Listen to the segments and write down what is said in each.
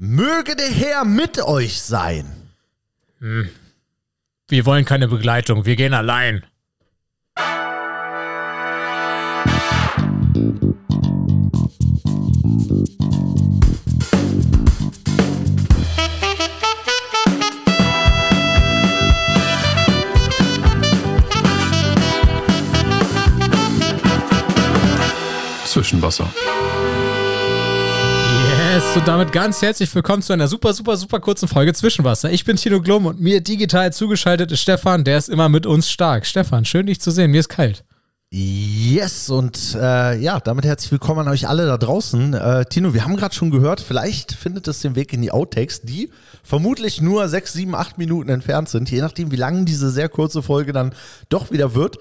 Möge der Herr mit euch sein. Wir wollen keine Begleitung, wir gehen allein. Zwischenwasser. Yes, und damit ganz herzlich willkommen zu einer super, super, super kurzen Folge Zwischenwasser. Ich bin Tino Glum und mir digital zugeschaltet ist Stefan, der ist immer mit uns stark. Stefan, schön dich zu sehen, mir ist kalt. Yes, und äh, ja, damit herzlich willkommen an euch alle da draußen. Äh, Tino, wir haben gerade schon gehört, vielleicht findet es den Weg in die Outtakes, die vermutlich nur sechs, sieben, acht Minuten entfernt sind, je nachdem, wie lang diese sehr kurze Folge dann doch wieder wird.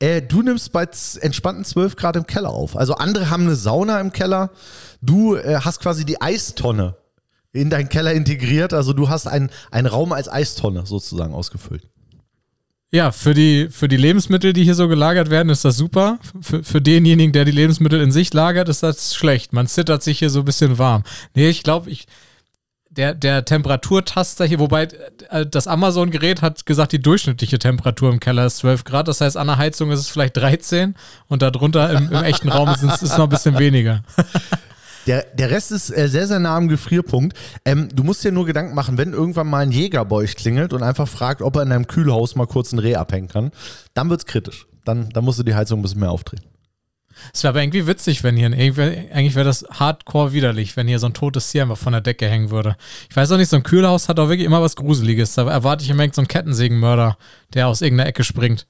Äh, du nimmst bei entspannten 12 Grad im Keller auf. Also andere haben eine Sauna im Keller. Du äh, hast quasi die Eistonne in deinen Keller integriert. Also du hast einen, einen Raum als Eistonne sozusagen ausgefüllt. Ja, für die, für die Lebensmittel, die hier so gelagert werden, ist das super. Für, für denjenigen, der die Lebensmittel in sich lagert, ist das schlecht. Man zittert sich hier so ein bisschen warm. Nee, ich glaube, ich, der, der Temperaturtaster hier, wobei äh, das Amazon-Gerät hat gesagt, die durchschnittliche Temperatur im Keller ist 12 Grad. Das heißt, an der Heizung ist es vielleicht 13 und darunter im, im echten Raum ist es noch ein bisschen weniger. Der, der Rest ist äh, sehr, sehr nah am Gefrierpunkt. Ähm, du musst dir nur Gedanken machen, wenn irgendwann mal ein Jäger bei euch klingelt und einfach fragt, ob er in deinem Kühlhaus mal kurz ein Reh abhängen kann, dann wird's kritisch. Dann, dann musst du die Heizung ein bisschen mehr aufdrehen. Es wäre aber irgendwie witzig, wenn hier, irgendwie- eigentlich wäre das hardcore widerlich, wenn hier so ein totes Tier einfach von der Decke hängen würde. Ich weiß auch nicht, so ein Kühlhaus hat auch wirklich immer was Gruseliges. Da erwarte ich immer so einen Kettensägenmörder, der aus irgendeiner Ecke springt.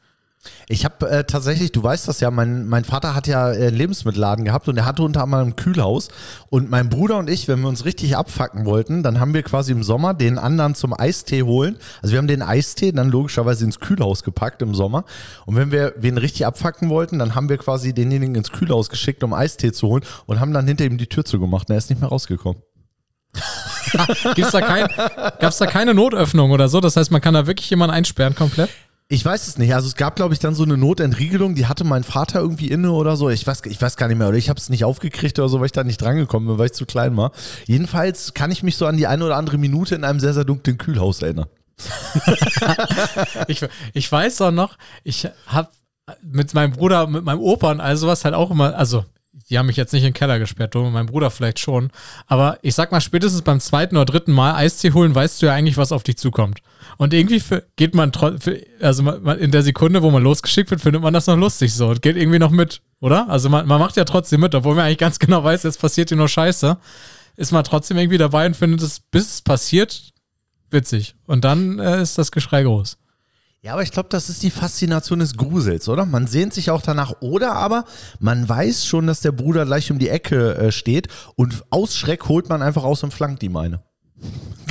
Ich habe äh, tatsächlich, du weißt das ja, mein, mein Vater hat ja äh, Lebensmittelladen gehabt und er hatte unter anderem ein Kühlhaus. Und mein Bruder und ich, wenn wir uns richtig abfacken wollten, dann haben wir quasi im Sommer den anderen zum Eistee holen. Also wir haben den Eistee dann logischerweise ins Kühlhaus gepackt im Sommer. Und wenn wir wen richtig abfacken wollten, dann haben wir quasi denjenigen ins Kühlhaus geschickt, um Eistee zu holen und haben dann hinter ihm die Tür zugemacht und er ist nicht mehr rausgekommen. Gibt's da kein, gab's da keine Notöffnung oder so? Das heißt, man kann da wirklich jemanden einsperren komplett? Ich weiß es nicht. Also es gab, glaube ich, dann so eine Notentriegelung, die hatte mein Vater irgendwie inne oder so. Ich weiß, ich weiß gar nicht mehr. Oder ich habe es nicht aufgekriegt oder so, weil ich da nicht drangekommen bin, weil ich zu klein war. Jedenfalls kann ich mich so an die eine oder andere Minute in einem sehr, sehr dunklen Kühlhaus erinnern. Ich, ich weiß auch noch, ich habe mit meinem Bruder, mit meinem Opa und all sowas halt auch immer, also die haben mich jetzt nicht in den Keller gesperrt, du, mein Bruder vielleicht schon. Aber ich sag mal, spätestens beim zweiten oder dritten Mal Eistee holen, weißt du ja eigentlich, was auf dich zukommt. Und irgendwie geht man, für, also in der Sekunde, wo man losgeschickt wird, findet man das noch lustig so und geht irgendwie noch mit, oder? Also man, man macht ja trotzdem mit, obwohl man eigentlich ganz genau weiß, jetzt passiert hier nur Scheiße. Ist man trotzdem irgendwie dabei und findet es, bis es passiert, witzig. Und dann äh, ist das Geschrei groß. Ja, aber ich glaube, das ist die Faszination des Grusels, oder? Man sehnt sich auch danach. Oder aber man weiß schon, dass der Bruder gleich um die Ecke äh, steht und aus Schreck holt man einfach aus und flankt ihm eine.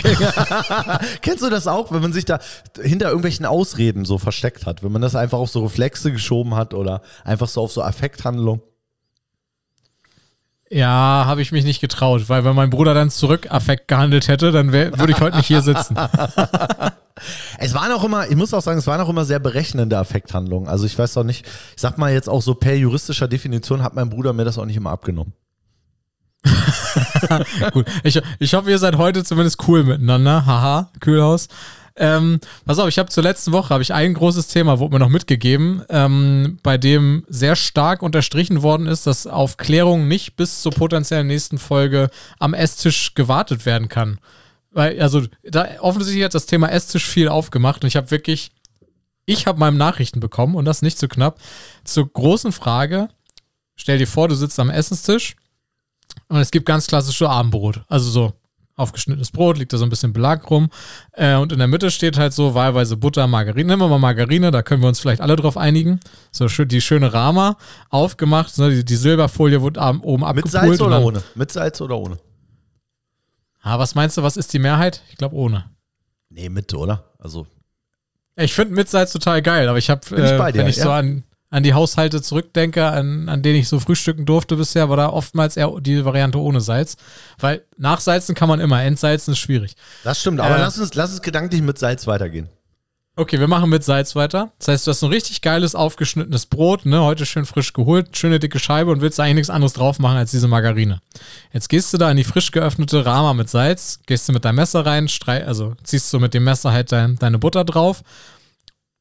Kennst du das auch, wenn man sich da hinter irgendwelchen Ausreden so versteckt hat? Wenn man das einfach auf so Reflexe geschoben hat oder einfach so auf so Affekthandlung? Ja, habe ich mich nicht getraut, weil wenn mein Bruder dann zurück Affekt gehandelt hätte, dann würde ich heute nicht hier sitzen. Es waren auch immer, ich muss auch sagen, es waren auch immer sehr berechnende Affekthandlungen. Also ich weiß auch nicht, ich sag mal jetzt auch so per juristischer Definition hat mein Bruder mir das auch nicht immer abgenommen. Gut, ich, ich hoffe, ihr seid heute zumindest cool miteinander. Haha, Kühlhaus. Ähm, pass auf, ich habe zur letzten Woche habe ich ein großes Thema, wurde mir noch mitgegeben, ähm, bei dem sehr stark unterstrichen worden ist, dass auf Klärung nicht bis zur potenziellen nächsten Folge am Esstisch gewartet werden kann. Weil, also, da offensichtlich hat das Thema Esstisch viel aufgemacht und ich habe wirklich, ich habe meinem Nachrichten bekommen und das nicht zu knapp, zur großen Frage, stell dir vor, du sitzt am Essenstisch und es gibt ganz klassische Abendbrot. Also so aufgeschnittenes Brot, liegt da so ein bisschen Belag rum. Äh, und in der Mitte steht halt so wahlweise Butter, Margarine. Nehmen wir mal Margarine, da können wir uns vielleicht alle drauf einigen. So schön, die schöne Rama aufgemacht. Ne, die, die Silberfolie wurde oben Mit abgepult. Salz und oder ohne? Mit Salz oder ohne? Ah, was meinst du, was ist die Mehrheit? Ich glaube ohne. Nee, mit, oder? Also, Ich finde mit Salz total geil, aber ich habe, äh, wenn ich so ja. an, an die Haushalte zurückdenke, an, an denen ich so frühstücken durfte bisher, war da oftmals eher die Variante ohne Salz. Weil nachsalzen kann man immer, entsalzen ist schwierig. das stimmt. Aber Äh. lass, uns, lass uns gedanklich mit Salz weitergehen. Okay, wir machen mit Salz weiter. Das heißt, du hast ein richtig geiles, aufgeschnittenes Brot, ne, heute schön frisch geholt, schöne dicke Scheibe und willst eigentlich nichts anderes drauf machen als diese Margarine. Jetzt gehst du da in die frisch geöffnete Rama mit Salz, gehst du mit deinem Messer rein, also ziehst du mit dem Messer halt dein, deine Butter drauf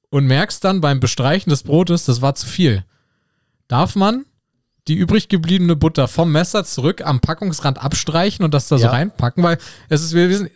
und merkst dann beim Bestreichen des Brotes, das war zu viel. Darf man die übrig gebliebene Butter vom Messer zurück am Packungsrand abstreichen und das da so Ja. reinpacken, weil es ist, wir wissen,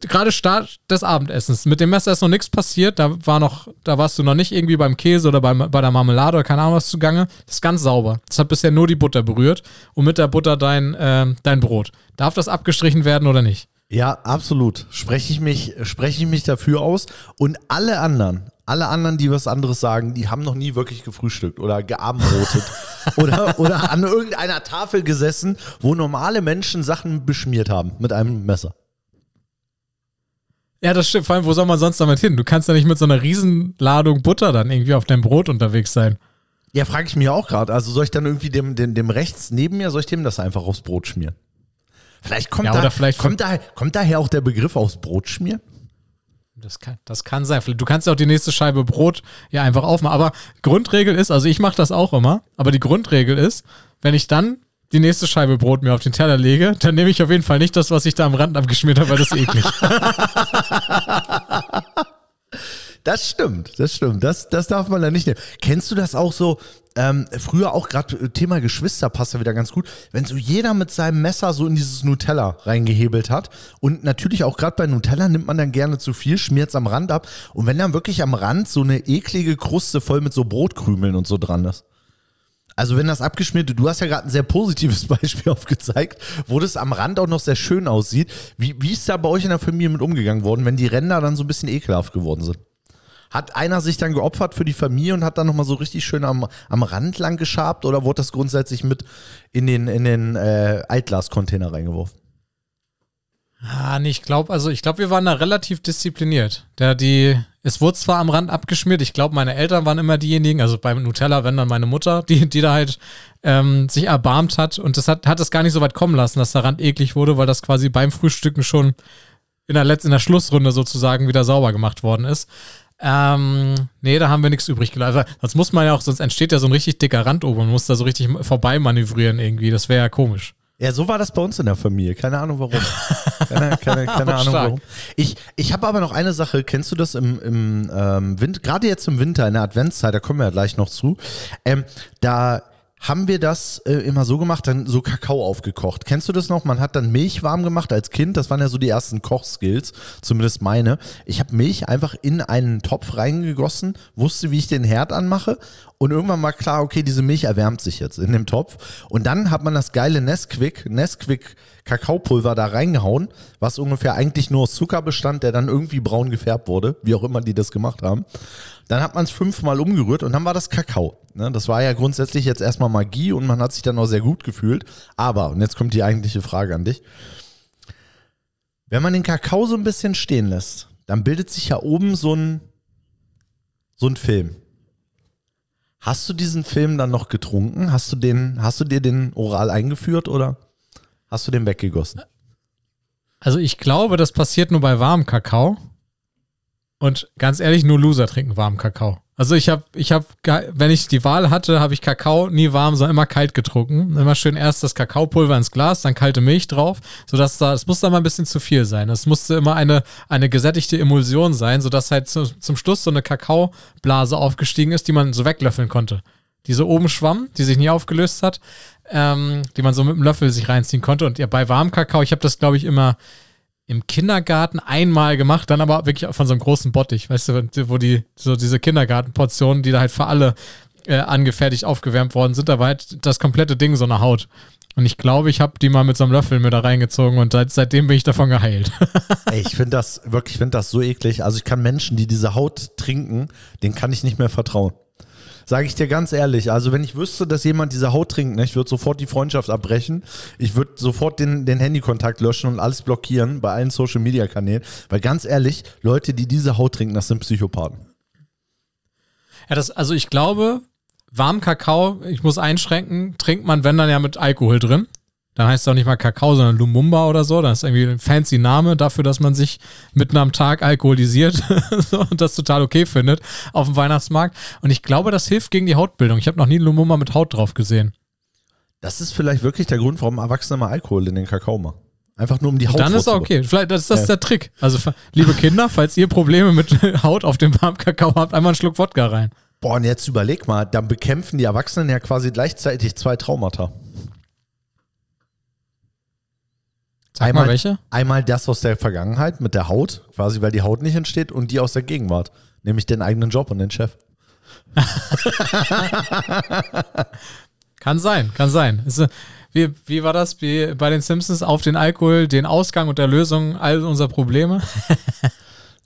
gerade Start des Abendessens. Mit dem Messer ist noch nichts passiert, da war noch, da warst du noch nicht irgendwie beim Käse oder beim, bei der Marmelade oder keine Ahnung was zugange. Das ist ganz sauber. Das hat bisher nur die Butter berührt und mit der Butter dein, ähm, dein Brot. Darf das abgestrichen werden oder nicht? Ja, absolut. Spreche ich mich, spreche ich mich dafür aus. Und alle anderen, alle anderen, die was anderes sagen, die haben noch nie wirklich gefrühstückt oder geabendbrotet oder, oder an irgendeiner Tafel gesessen, wo normale Menschen Sachen beschmiert haben mit einem Messer. Ja, das stimmt. Vor allem, wo soll man sonst damit hin? Du kannst ja nicht mit so einer Riesenladung Butter dann irgendwie auf deinem Brot unterwegs sein. Ja, frage ich mich auch gerade. Also soll ich dann irgendwie dem, dem, dem rechts neben mir, soll ich dem das einfach aufs Brot schmieren? Vielleicht kommt, Ja, da, oder vielleicht- kommt, da, kommt daher auch der Begriff aufs Brot schmieren? Das kann, das kann sein. Du kannst ja auch die nächste Scheibe Brot ja einfach aufmachen. Aber Grundregel ist, also ich mache das auch immer, aber die Grundregel ist, wenn ich dann die nächste Scheibe Brot mir auf den Teller lege, dann nehme ich auf jeden Fall nicht das, was ich da am Rand abgeschmiert habe, weil das ist eklig. Das stimmt, das stimmt. Das, das darf man da nicht nehmen. Kennst du das auch so? Ähm, früher auch gerade Thema Geschwister passt ja wieder ganz gut. Wenn so jeder mit seinem Messer so in dieses Nutella reingehebelt hat und natürlich auch gerade bei Nutella nimmt man dann gerne zu viel, schmiert es am Rand ab und wenn dann wirklich am Rand so eine eklige Kruste voll mit so Brotkrümeln und so dran ist. Also wenn das abgeschmierte, du hast ja gerade ein sehr positives Beispiel aufgezeigt, wo das am Rand auch noch sehr schön aussieht. Wie, wie ist da bei euch in der Familie mit umgegangen worden, wenn die Ränder dann so ein bisschen ekelhaft geworden sind? Hat einer sich dann geopfert für die Familie und hat dann nochmal so richtig schön am, am Rand lang geschabt oder wurde das grundsätzlich mit in den, in den äh, Altglas-Container reingeworfen? ah, nee, ich glaube, also ich glaube, wir waren da relativ diszipliniert. Der, die, es wurde zwar am Rand abgeschmiert, ich glaube, meine Eltern waren immer diejenigen, also beim Nutella, wenn dann meine Mutter, die, die da halt ähm, sich erbarmt hat und das hat, hat es gar nicht so weit kommen lassen, dass der Rand eklig wurde, weil das quasi beim Frühstücken schon in der letzten, in der Schlussrunde sozusagen wieder sauber gemacht worden ist. Ähm, nee, da haben wir nichts übrig gelassen. Sonst muss man ja auch, sonst entsteht ja so ein richtig dicker Rand oben und muss da so richtig vorbei manövrieren irgendwie. Das wäre ja komisch. Ja, so war das bei uns in der Familie. Keine Ahnung warum. Keine, keine, keine Ahnung stark. warum. Ich, ich habe aber noch eine Sache. Kennst du das im, im ähm, Winter, gerade jetzt im Winter, in der Adventszeit, da kommen wir ja gleich noch zu. Ähm, da haben wir das äh, immer so gemacht, dann so Kakao aufgekocht. Kennst du das noch? Man hat dann Milch warm gemacht als Kind. Das waren ja so die ersten Kochskills, zumindest meine. Ich habe Milch einfach in einen Topf reingegossen, wusste, wie ich den Herd anmache und irgendwann mal klar, okay, diese Milch erwärmt sich jetzt in dem Topf. Und dann hat man das geile Nesquik, Nesquik Kakaopulver da reingehauen, was ungefähr eigentlich nur aus Zucker bestand, der dann irgendwie braun gefärbt wurde, wie auch immer die das gemacht haben. Dann hat man es fünfmal umgerührt und dann war das Kakao. Ne, das war ja grundsätzlich jetzt erstmal Magie und man hat sich dann auch sehr gut gefühlt. Aber, und jetzt kommt die eigentliche Frage an dich. Wenn man den Kakao so ein bisschen stehen lässt, dann bildet sich ja oben so ein, so ein Film. Hast du diesen Film dann noch getrunken? Hast du den, hast du dir den oral eingeführt oder hast du den weggegossen? Also ich glaube, das passiert nur bei warmem Kakao. Und ganz ehrlich, nur Loser trinken warmen Kakao. Also ich habe, ich habe, wenn ich die Wahl hatte, habe ich Kakao nie warm, sondern immer kalt getrunken. Immer schön erst das Kakaopulver ins Glas, dann kalte Milch drauf, sodass da, es muss da mal ein bisschen zu viel sein. Es musste immer eine, eine gesättigte Emulsion sein, sodass halt zu, zum Schluss so eine Kakaoblase aufgestiegen ist, die man so weglöffeln konnte. Die so oben schwamm, die sich nie aufgelöst hat, ähm, die man so mit dem Löffel sich reinziehen konnte. Und ja, bei warmem Kakao, ich habe das, glaube ich, immer im Kindergarten einmal gemacht, dann aber wirklich von so einem großen Bottich, weißt du, wo die, so diese Kindergartenportionen, die da halt für alle äh, angefertigt aufgewärmt worden sind, da war halt das komplette Ding so eine Haut. Und ich glaube, ich habe die mal mit so einem Löffel mir da reingezogen und seit, seitdem bin ich davon geheilt. Ey, ich finde das wirklich, ich finde das so eklig. Also ich kann Menschen, die diese Haut trinken, denen kann ich nicht mehr vertrauen. Sage ich dir ganz ehrlich. Also wenn ich wüsste, dass jemand diese Haut trinkt, ne, ich würde sofort die Freundschaft abbrechen. Ich würde sofort den, den Handykontakt löschen und alles blockieren bei allen Social Media Kanälen. Weil ganz ehrlich, Leute, die diese Haut trinken, das sind Psychopathen. ja, das, also ich glaube, warm Kakao, ich muss einschränken, trinkt man, wenn dann ja mit Alkohol drin. Dann heißt es auch nicht mal Kakao, sondern Lumumba oder so. Das ist irgendwie ein fancy Name dafür, dass man sich mitten am Tag alkoholisiert und das total okay findet auf dem Weihnachtsmarkt. Und ich glaube, das hilft gegen die Hautbildung. Ich habe noch nie Lumumba mit Haut drauf gesehen. Das ist vielleicht wirklich der Grund, warum Erwachsene mal Alkohol in den Kakao machen. Einfach nur um die Haut Dann ist okay. Vielleicht das ist das ja. der Trick. Also, liebe Kinder, falls ihr Probleme mit Haut auf dem warmen Kakao habt, einmal einen Schluck Wodka rein. Boah, und jetzt überleg mal, dann bekämpfen die Erwachsenen ja quasi gleichzeitig zwei Traumata. Sag einmal, mal welche? Einmal das aus der Vergangenheit mit der Haut, quasi weil die Haut nicht entsteht, und die aus der Gegenwart, nämlich den eigenen Job und den Chef. kann sein, kann sein. Wie, wie war das wie bei den Simpsons? Auf den Alkohol, den Ausgang und der Lösung all unserer Probleme?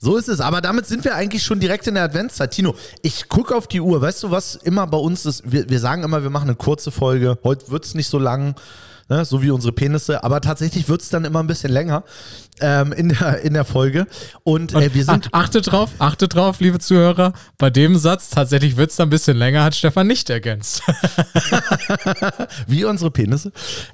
So ist es, aber damit sind wir eigentlich schon direkt in der Adventszeit. Tino, ich gucke auf die Uhr. Weißt du, was immer bei uns ist? Wir, wir sagen immer, wir machen eine kurze Folge. Heute wird es nicht so lang ne? so wie unsere Penisse. Aber tatsächlich wird es dann immer ein bisschen länger ähm, in, der, in der Folge. Und äh, wir sind. Achtet drauf, achtet drauf, liebe Zuhörer. Bei dem Satz, tatsächlich wird es dann ein bisschen länger, hat Stefan nicht ergänzt. wie unsere Penisse.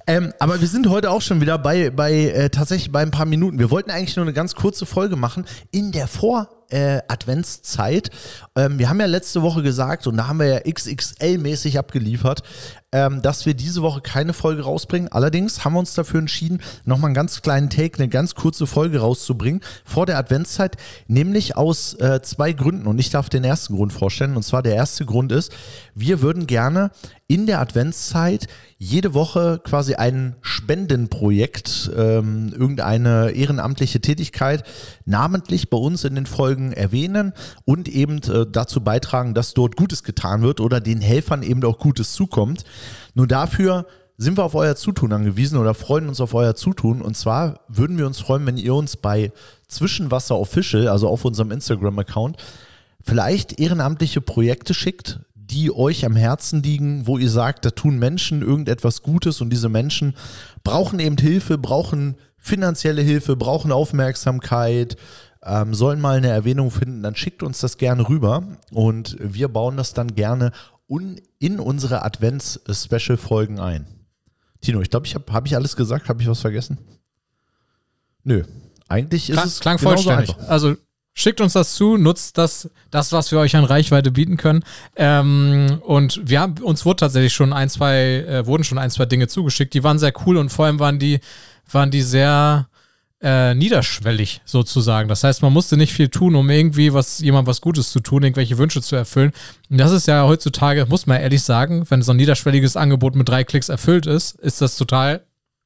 Ähm, aber wir sind heute auch schon wieder bei, bei äh, tatsächlich bei ein paar Minuten. Wir wollten eigentlich nur eine ganz kurze Folge machen in der Vor- äh, Adventszeit. Ähm, wir haben ja letzte Woche gesagt, und da haben wir ja XXL-mäßig abgeliefert, ähm, dass wir diese Woche keine Folge rausbringen. Allerdings haben wir uns dafür entschieden, nochmal einen ganz kleinen Take, eine ganz kurze Folge rauszubringen vor der Adventszeit, nämlich aus äh, zwei Gründen. Und ich darf den ersten Grund vorstellen. Und zwar der erste Grund ist, wir würden gerne in der Adventszeit jede Woche quasi ein Spendenprojekt, ähm, irgendeine ehrenamtliche Tätigkeit namentlich bei uns in den Folgen erwähnen und eben äh, dazu beitragen, dass dort Gutes getan wird oder den Helfern eben auch Gutes zukommt. Nur dafür sind wir auf euer Zutun angewiesen oder freuen uns auf euer Zutun. Und zwar würden wir uns freuen, wenn ihr uns bei Zwischenwasser Official, also auf unserem Instagram-Account, vielleicht ehrenamtliche Projekte schickt, die euch am Herzen liegen, wo ihr sagt, da tun Menschen irgendetwas Gutes und diese Menschen brauchen eben Hilfe, brauchen finanzielle Hilfe, brauchen Aufmerksamkeit, ähm, sollen mal eine Erwähnung finden, dann schickt uns das gerne rüber und wir bauen das dann gerne in unsere Advents-Special-Folgen ein. Tino, ich glaube, ich habe hab ich alles gesagt, habe ich was vergessen? Nö, eigentlich ist Klang, es klang vollständig. Einfach. Also Schickt uns das zu, nutzt das, das, was wir euch an Reichweite bieten können. Ähm, und wir haben, uns wurde tatsächlich schon ein, zwei, äh, wurden schon ein, zwei Dinge zugeschickt. Die waren sehr cool und vor allem waren die, waren die sehr äh, niederschwellig sozusagen. Das heißt, man musste nicht viel tun, um irgendwie was, jemand was Gutes zu tun, irgendwelche Wünsche zu erfüllen. Und das ist ja heutzutage, muss man ehrlich sagen, wenn so ein niederschwelliges Angebot mit drei Klicks erfüllt ist, ist das total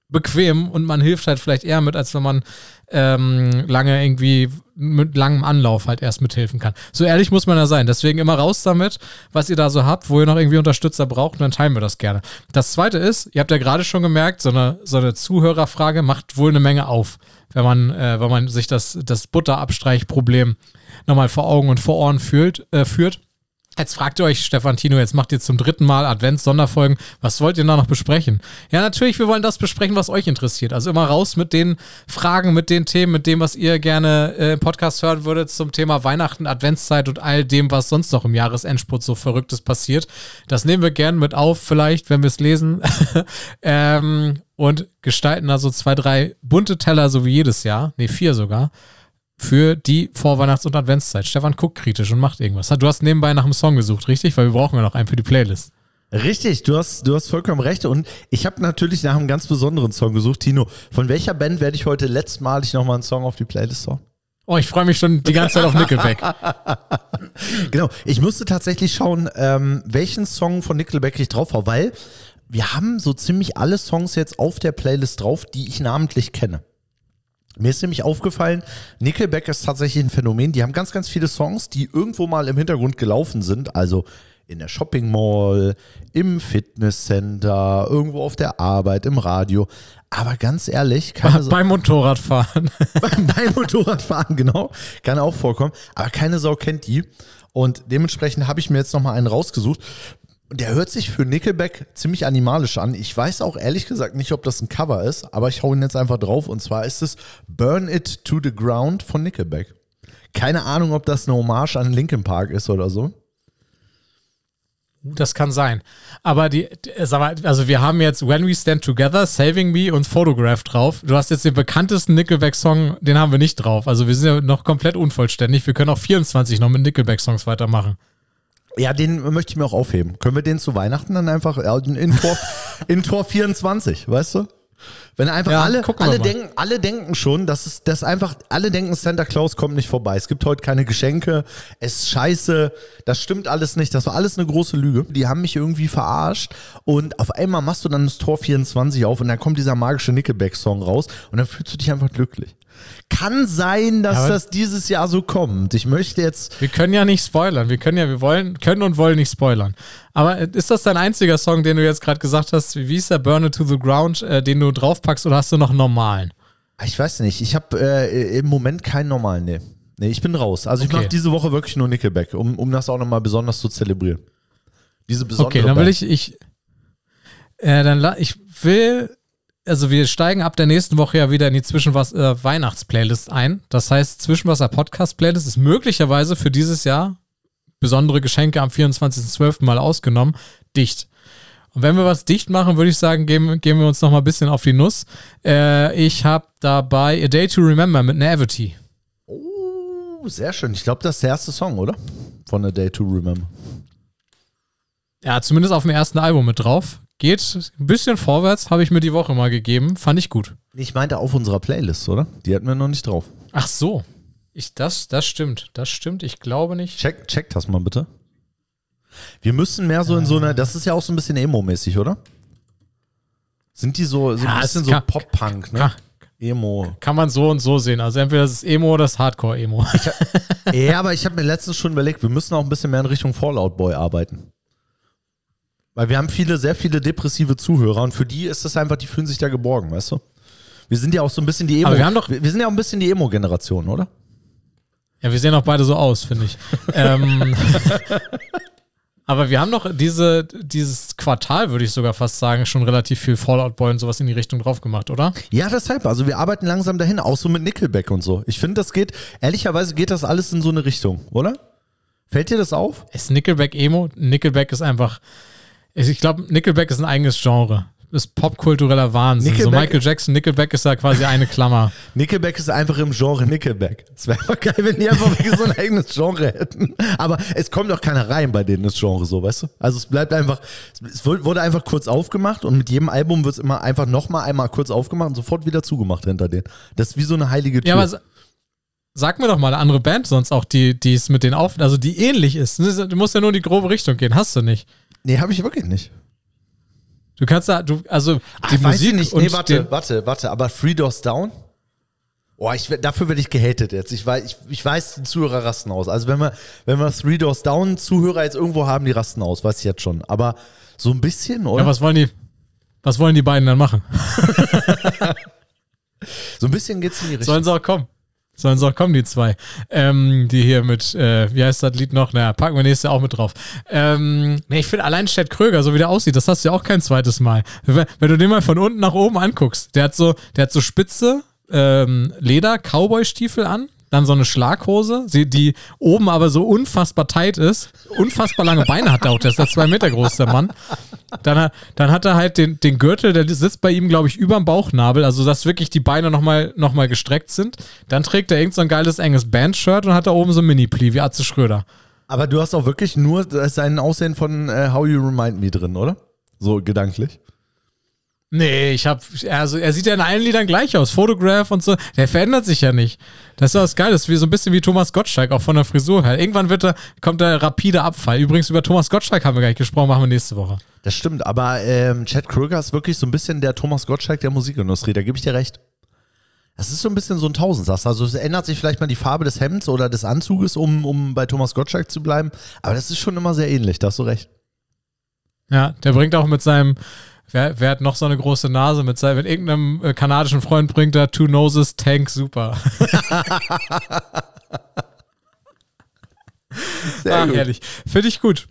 bequem und man hilft halt vielleicht eher mit, als wenn man ähm, lange irgendwie mit langem Anlauf halt erst mithelfen kann. So ehrlich muss man da sein. Deswegen immer raus damit, was ihr da so habt, wo ihr noch irgendwie Unterstützer braucht, und dann teilen wir das gerne. Das zweite ist, ihr habt ja gerade schon gemerkt, so eine, so eine Zuhörerfrage macht wohl eine Menge auf, wenn man, äh, wenn man sich das, das Butterabstreichproblem nochmal vor Augen und vor Ohren fühlt, äh, führt. Jetzt fragt ihr euch, Stefan Tino, jetzt macht ihr zum dritten Mal Advents-Sonderfolgen. Was wollt ihr da noch besprechen? Ja, natürlich, wir wollen das besprechen, was euch interessiert. Also immer raus mit den Fragen, mit den Themen, mit dem, was ihr gerne äh, im Podcast hören würdet zum Thema Weihnachten, Adventszeit und all dem, was sonst noch im Jahresendspurt so Verrücktes passiert. Das nehmen wir gern mit auf, vielleicht, wenn wir es lesen. ähm, und gestalten da so zwei, drei bunte Teller, so wie jedes Jahr. Nee, vier sogar für die Vorweihnachts- und Adventszeit. Stefan guckt kritisch und macht irgendwas. Du hast nebenbei nach einem Song gesucht, richtig? Weil wir brauchen ja noch einen für die Playlist. Richtig, du hast, du hast vollkommen recht. Und ich habe natürlich nach einem ganz besonderen Song gesucht. Tino, von welcher Band werde ich heute letztmalig nochmal einen Song auf die Playlist hauen? Oh, ich freue mich schon die ganze Zeit auf Nickelback. genau, ich musste tatsächlich schauen, ähm, welchen Song von Nickelback ich drauf habe, weil wir haben so ziemlich alle Songs jetzt auf der Playlist drauf, die ich namentlich kenne. Mir ist nämlich aufgefallen, Nickelback ist tatsächlich ein Phänomen. Die haben ganz, ganz viele Songs, die irgendwo mal im Hintergrund gelaufen sind. Also in der Shopping Mall, im Fitnesscenter, irgendwo auf der Arbeit, im Radio. Aber ganz ehrlich, keine Sau beim Motorradfahren. beim, Motorradfahren, genau. Kann auch vorkommen. Aber keine Sau kennt die. Und dementsprechend habe ich mir jetzt nochmal einen rausgesucht. Der hört sich für Nickelback ziemlich animalisch an. Ich weiß auch ehrlich gesagt nicht, ob das ein Cover ist, aber ich hau ihn jetzt einfach drauf. Und zwar ist es Burn It to the Ground von Nickelback. Keine Ahnung, ob das eine Hommage an Linkin Park ist oder so. Das kann sein. Aber die, sag mal, also wir haben jetzt When We Stand Together, Saving Me und Photograph drauf. Du hast jetzt den bekanntesten Nickelback-Song, den haben wir nicht drauf. Also wir sind ja noch komplett unvollständig. Wir können auch 24 noch mit Nickelback-Songs weitermachen. Ja, den möchte ich mir auch aufheben. Können wir den zu Weihnachten dann einfach in, Tor, in Tor 24, weißt du? Wenn einfach Ja, alle, alle denken, alle denken schon, dass es, dass einfach, alle denken, Santa Claus kommt nicht vorbei. Es gibt heute keine Geschenke. Es ist scheiße. Das stimmt alles nicht. Das war alles eine große Lüge. Die haben mich irgendwie verarscht. Und auf einmal machst du dann das Tor 24 auf und dann kommt dieser magische Nickelback-Song raus und dann fühlst du dich einfach glücklich. Kann sein, dass Aber- das dieses Jahr so kommt. Ich möchte jetzt, Wir können ja nicht spoilern. Wir können ja, wir wollen, können und wollen nicht spoilern. Aber äh, ist das dein einziger Song, den du jetzt gerade gesagt hast? Wie ist der Burn It to the Ground, äh, den du draufpackst oder hast du noch einen normalen? ich weiß nicht, ich habe äh, im Moment keinen normalen, nee. Nee, ich bin raus. Also ich Okay. mache diese Woche wirklich nur Nickelback, um, um das auch nochmal besonders zu zelebrieren. Diese besondere Okay, dann will Band. ich, ich, äh, dann, ich will, also wir steigen ab der nächsten Woche ja wieder in die Zwischenwas äh, ein. Das heißt, Zwischenwasser-Podcast-Playlist ist möglicherweise für dieses Jahr besondere Geschenke am 24.12. mal ausgenommen, dicht. Und wenn wir was dicht machen, würde ich sagen, geben, geben wir uns noch mal ein bisschen auf die Nuss. Äh, ich habe dabei A Day to Remember mit Navity. Oh, sehr schön. Ich glaube, das ist der erste Song, oder? Von A Day to Remember. Ja, zumindest auf dem ersten Album mit drauf. Geht ein bisschen vorwärts, habe ich mir die Woche mal gegeben. Fand ich gut. Ich meinte auf unserer Playlist, oder? Die hatten wir noch nicht drauf. Ach so. Ich, das, das stimmt. Das stimmt. Ich glaube nicht. Check, check das mal bitte. Wir müssen mehr so in so einer, das ist ja auch so ein bisschen Emo-mäßig, oder? Sind die so, so Ja, ein es bisschen so Pop-Punk, ne? kann- Emo. Kann man so und so sehen. Also entweder das ist Emo oder das Hardcore-Emo. ja, aber ich habe mir letztens schon überlegt, wir müssen auch ein bisschen mehr in Richtung Fallout Boy arbeiten. Weil wir haben viele, sehr viele depressive Zuhörer und für die ist das einfach, die fühlen sich da geborgen, weißt du? Wir sind ja auch so ein bisschen die Emo. Aber wir haben doch- wir, sind ja auch ein bisschen die Emo-Generation, oder? Ja, wir sehen auch beide so aus, finde ich. ähm, aber wir haben doch diese, dieses Quartal, würde ich sogar fast sagen, schon relativ viel Fallout Boy und sowas in die Richtung drauf gemacht, oder? Ja, deshalb. Also wir arbeiten langsam dahin, auch so mit Nickelback und so. Ich finde, das geht, ehrlicherweise geht das alles in so eine Richtung, oder? Fällt dir das auf? Ist Nickelback Emo? Nickelback ist einfach. Ich glaube, Nickelback ist ein eigenes Genre. Ist popkultureller Wahnsinn. so Nickelback- Michael Jackson, Nickelback ist da quasi eine Klammer. Nickelback ist einfach im Genre Nickelback. Es wäre einfach geil, wenn die einfach so ein eigenes Genre hätten. Aber es kommt auch keiner rein bei denen, das Genre so, weißt du? Also es bleibt einfach, es wurde einfach kurz aufgemacht und mit jedem Album wird es immer einfach nochmal einmal kurz aufgemacht und sofort wieder zugemacht hinter denen. Das ist wie so eine heilige Tür. Ja, aber sag mir doch mal eine andere Band sonst auch, die die es mit den auf, also die ähnlich ist. Du musst ja nur in die grobe Richtung gehen, hast du nicht. nee, habe ich wirklich nicht. Du kannst da, du, also die Ach, weiß Musik ich nicht. Nee, warte, den, warte, warte. Aber Three Doors Down? Oh, ich, dafür werde ich gehatet jetzt. Ich weiß, ich, ich weiß, die Zuhörer rasten aus. Also wenn wir, wenn wir Three Doors Down Zuhörer jetzt irgendwo haben, die rasten aus, weiß ich jetzt schon. Aber so ein bisschen, oder? ja, was wollen die, was wollen die beiden dann machen? so ein bisschen geht's in die Richtung. Sollen sie auch kommen. Sie auch kommen, die zwei. Ähm, die hier mit, äh, wie heißt das Lied noch? Naja, packen wir nächstes Jahr auch mit drauf. Ähm, nee, ich finde allein Stett Kröger, so wie der aussieht, das hast du ja auch kein zweites Mal. Wenn, du den mal von unten nach oben anguckst, der hat so, der hat so spitze ähm, Leder, Cowboy-Stiefel an, dann so eine Schlaghose, die oben aber so unfassbar tight ist, unfassbar lange Beine hat er auch, der ist ja zwei Meter groß, der Mann. Dann, hat- dann hat er halt den, den Gürtel, der sitzt bei ihm, glaube ich, über dem Bauchnabel, also dass wirklich die Beine nochmal noch mal gestreckt sind. Dann trägt er irgend so ein geiles enges Bandshirt und hat da oben so ein Mini-Pli wie Atze Schröder. Aber du hast auch wirklich nur sein Aussehen von äh, How You Remind Me drin, oder? So gedanklich. Nee, ich hab, also er sieht ja in allen Liedern gleich aus. Photograph und so, der verändert sich ja nicht. Das ist ja was Geiles, wie so ein bisschen wie Thomas Gottschalk, auch von der Frisur her. Irgendwann wird er, kommt der rapide Abfall. Übrigens, über Thomas Gottschalk haben wir gar nicht gesprochen, machen wir nächste Woche. Das stimmt, aber ähm, Chad Kröger ist wirklich so ein bisschen der Thomas Gottschalk der Musikindustrie, da gebe ich dir recht. Das ist so ein bisschen so ein Tausendsasser. Also es ändert sich vielleicht mal die Farbe des Hemds oder des Anzuges, um, um bei Thomas Gottschalk zu bleiben. Aber das ist schon immer sehr ähnlich, da hast du recht. Ja, der bringt auch mit seinem, wer, wer hat noch so eine große Nase, mit seinem, mit irgendeinem äh, kanadischen Freund bringt er Two Noses Tank super. Sehr Ah, gut. herrlich. Finde ich gut.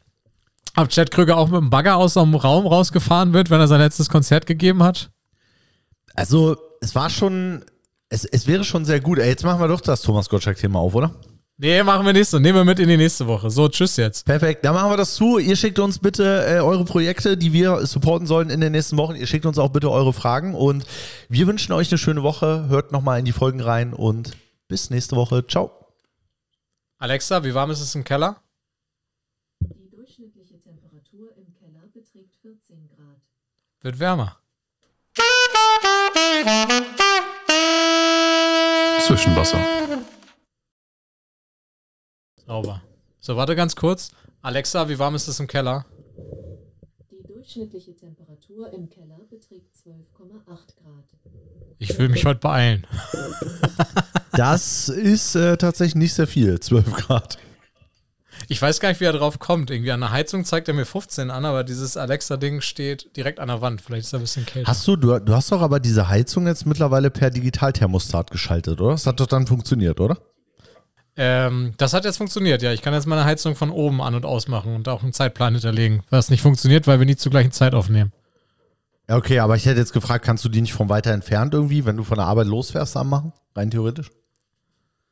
Ob Chad Krüger auch mit dem Bagger aus so einem Raum rausgefahren wird, wenn er sein letztes Konzert gegeben hat? Also es war schon, es, es wäre schon sehr gut. Ey, jetzt machen wir doch das Thomas Gottschalk-Thema auf, oder? Nee, machen wir nächste. Nehmen wir mit in die nächste Woche. So, tschüss jetzt. Perfekt, dann machen wir das zu. Ihr schickt uns bitte äh, eure Projekte, die wir supporten sollen in den nächsten Wochen. Ihr schickt uns auch bitte eure Fragen und wir wünschen euch eine schöne Woche. Hört nochmal in die Folgen rein und bis nächste Woche. Ciao. Alexa, wie warm ist es im Keller? Die durchschnittliche Temperatur im Keller beträgt 14 Grad. Wird wärmer. Zwischenwasser. Sauber. So, warte ganz kurz. Alexa, wie warm ist es im Keller? Die durchschnittliche Temperatur im Keller beträgt 12,8 Grad. Ich will mich heute beeilen. Das ist äh, tatsächlich nicht sehr viel, 12 Grad. Ich weiß gar nicht, wie er drauf kommt. Irgendwie an der Heizung zeigt er mir 15 an, aber dieses Alexa-Ding steht direkt an der Wand. Vielleicht ist er ein bisschen kälter. Hast du, du, du hast doch aber diese Heizung jetzt mittlerweile per Digitalthermostat geschaltet, oder? Das hat doch dann funktioniert, oder? Ähm, das hat jetzt funktioniert, ja. Ich kann jetzt meine Heizung von oben an- und ausmachen und auch einen Zeitplan hinterlegen. Was nicht funktioniert, weil wir nie zur gleichen Zeit aufnehmen. Ja, okay, aber ich hätte jetzt gefragt, kannst du die nicht von weiter entfernt irgendwie, wenn du von der Arbeit losfährst, anmachen? Rein theoretisch?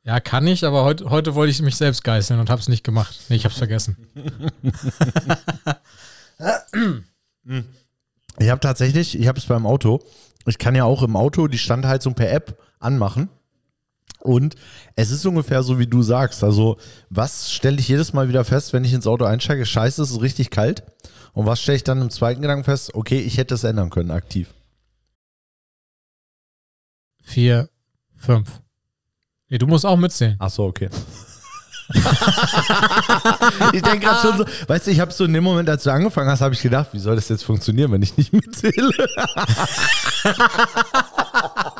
Ja, kann ich, aber heut, heute wollte ich mich selbst geißeln und habe es nicht gemacht. Nee, ich habe es vergessen. Ich habe tatsächlich, ich habe es beim Auto. Ich kann ja auch im Auto die Standheizung per App anmachen. Und es ist ungefähr so, wie du sagst. Also, was stelle ich jedes Mal wieder fest, wenn ich ins Auto einsteige? Scheiße, es ist richtig kalt. Und was stelle ich dann im zweiten Gedanken fest? Okay, ich hätte es ändern können, aktiv. Vier, fünf. Nee, du musst auch mitzählen. Ach so, okay. ich denke gerade schon so, weißt du, ich habe so in dem Moment, als du angefangen hast, habe ich gedacht, wie soll das jetzt funktionieren, wenn ich nicht mitzähle?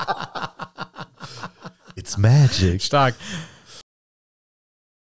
It's magic. Stark.